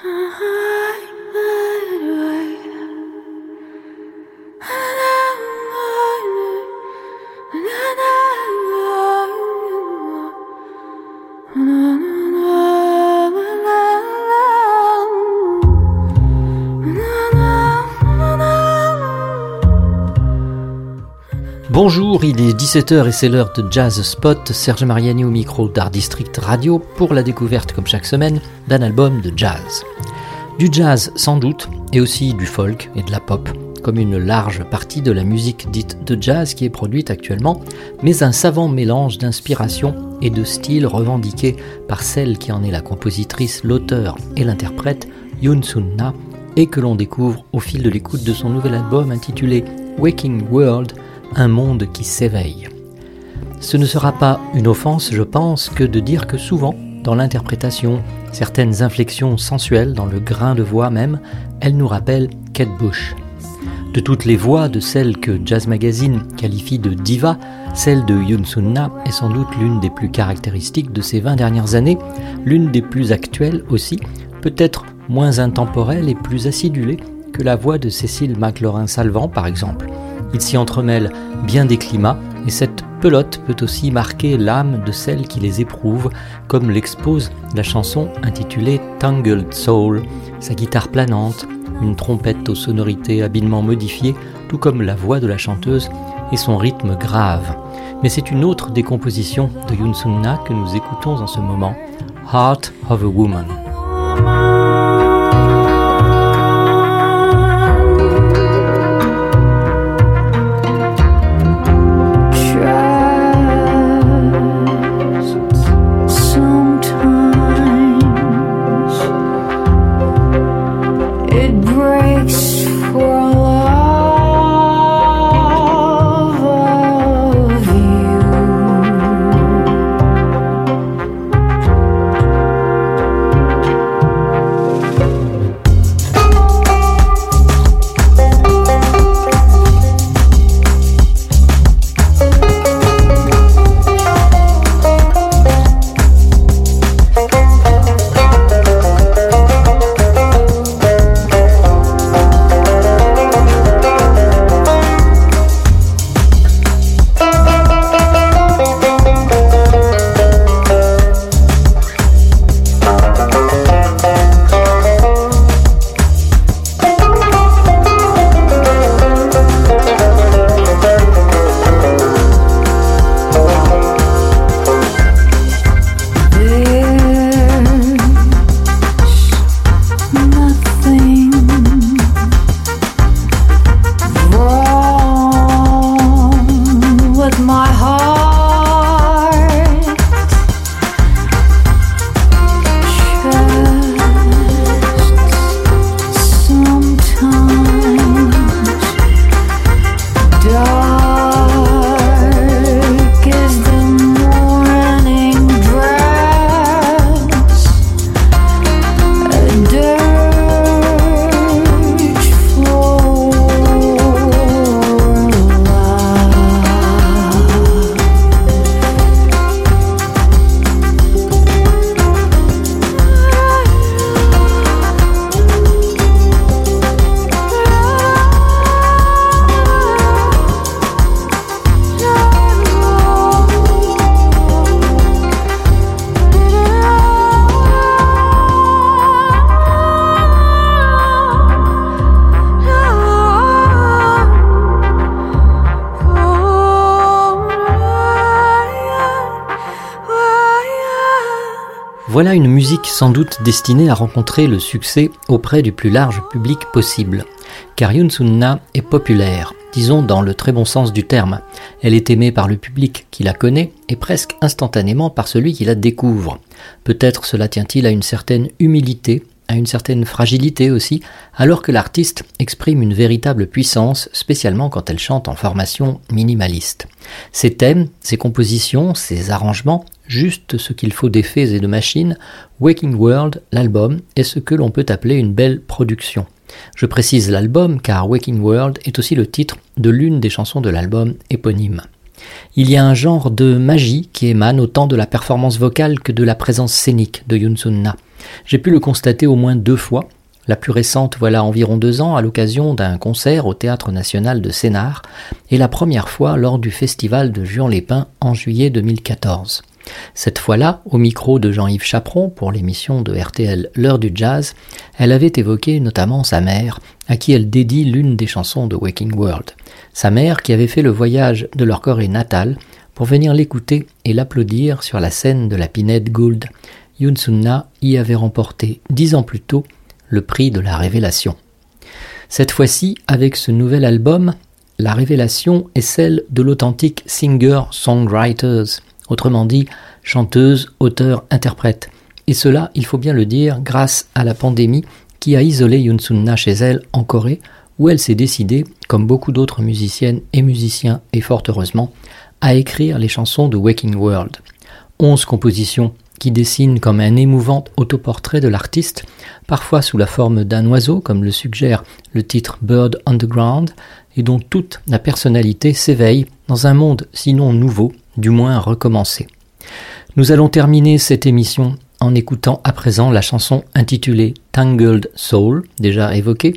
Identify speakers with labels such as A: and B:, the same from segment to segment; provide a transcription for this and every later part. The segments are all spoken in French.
A: 啊 Bonjour, il est 17h et c'est l'heure de Jazz Spot. Serge Mariani au micro d'Art District Radio pour la découverte, comme chaque semaine, d'un album de jazz. Du jazz sans doute, et aussi du folk et de la pop, comme une large partie de la musique dite de jazz qui est produite actuellement, mais un savant mélange d'inspiration et de style revendiqué par celle qui en est la compositrice, l'auteur et l'interprète, Yoon Sun Na, et que l'on découvre au fil de l'écoute de son nouvel album intitulé Waking World, un monde qui s'éveille. Ce ne sera pas une offense, je pense, que de dire que souvent, dans l'interprétation, certaines inflexions sensuelles, dans le grain de voix même, elles nous rappellent Kate Bush. De toutes les voix de celle que Jazz Magazine qualifie de diva, celle de Yoon Sun Na est sans doute l'une des plus caractéristiques de ces 20 dernières années, l'une des plus actuelles aussi, peut-être moins intemporelle et plus acidulée que la voix de Cécile McLaurin-Salvant par exemple. Il s'y entremêle bien des climats, et cette pelote peut aussi marquer l'âme de celles qui les éprouvent, comme l'expose la chanson intitulée Tangled Soul, sa guitare planante, une trompette aux sonorités habilement modifiées, tout comme la voix de la chanteuse et son rythme grave. Mais c'est une autre des compositions de Yoon que nous écoutons en ce moment, Heart of a Woman. Voilà une musique sans doute destinée à rencontrer le succès auprès du plus large public possible. Car Yun Sunna est populaire, disons dans le très bon sens du terme. Elle est aimée par le public qui la connaît et presque instantanément par celui qui la découvre. Peut-être cela tient-il à une certaine humilité, à une certaine fragilité aussi, alors que l'artiste exprime une véritable puissance, spécialement quand elle chante en formation minimaliste. Ses thèmes, ses compositions, ses arrangements juste ce qu'il faut d'effets et de machines, Waking World, l'album, est ce que l'on peut appeler une belle production. Je précise l'album car Waking World est aussi le titre de l'une des chansons de l'album éponyme. Il y a un genre de magie qui émane autant de la performance vocale que de la présence scénique de Yun Sun Na. J'ai pu le constater au moins deux fois, la plus récente voilà environ deux ans à l'occasion d'un concert au Théâtre national de Sénart, et la première fois lors du festival de Juan-les-Pins en juillet 2014. Cette fois-là, au micro de Jean-Yves Chaperon pour l'émission de RTL L'heure du jazz, elle avait évoqué notamment sa mère, à qui elle dédie l'une des chansons de Waking World. Sa mère qui avait fait le voyage de leur Corée natale pour venir l'écouter et l'applaudir sur la scène de la Pinette Gould. Yoon Sun-na y avait remporté dix ans plus tôt le prix de la révélation. Cette fois-ci, avec ce nouvel album, la révélation est celle de l'authentique singer-songwriters, autrement dit chanteuse, auteur, interprète. Et cela, il faut bien le dire, grâce à la pandémie qui a isolé Yoon chez elle en Corée, où elle s'est décidée, comme beaucoup d'autres musiciennes et musiciens, et fort heureusement, à écrire les chansons de Waking World. Onze compositions qui dessinent comme un émouvant autoportrait de l'artiste, parfois sous la forme d'un oiseau, comme le suggère le titre Bird Underground, et dont toute la personnalité s'éveille dans un monde sinon nouveau, du moins recommencé. Nous allons terminer cette émission en écoutant à présent la chanson intitulée Tangled Soul, déjà évoquée.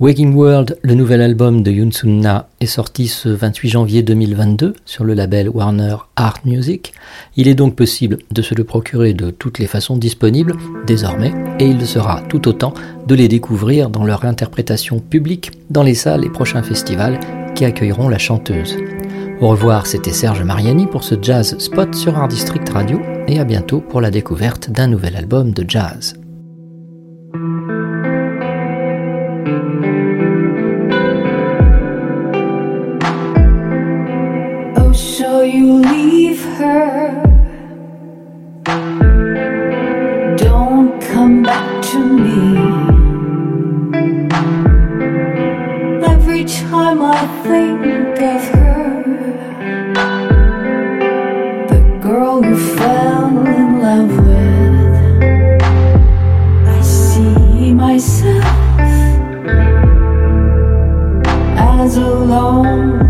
A: Waking World, le nouvel album de Yoon Na, est sorti ce 28 janvier 2022 sur le label Warner Art Music. Il est donc possible de se le procurer de toutes les façons disponibles désormais, et il sera tout autant de les découvrir dans leur interprétation publique dans les salles et prochains festivals qui accueilleront la chanteuse. Au revoir, c'était Serge Mariani pour ce Jazz Spot sur Art District Radio et à bientôt pour la découverte d'un nouvel album de jazz.
B: Every time I think her. As a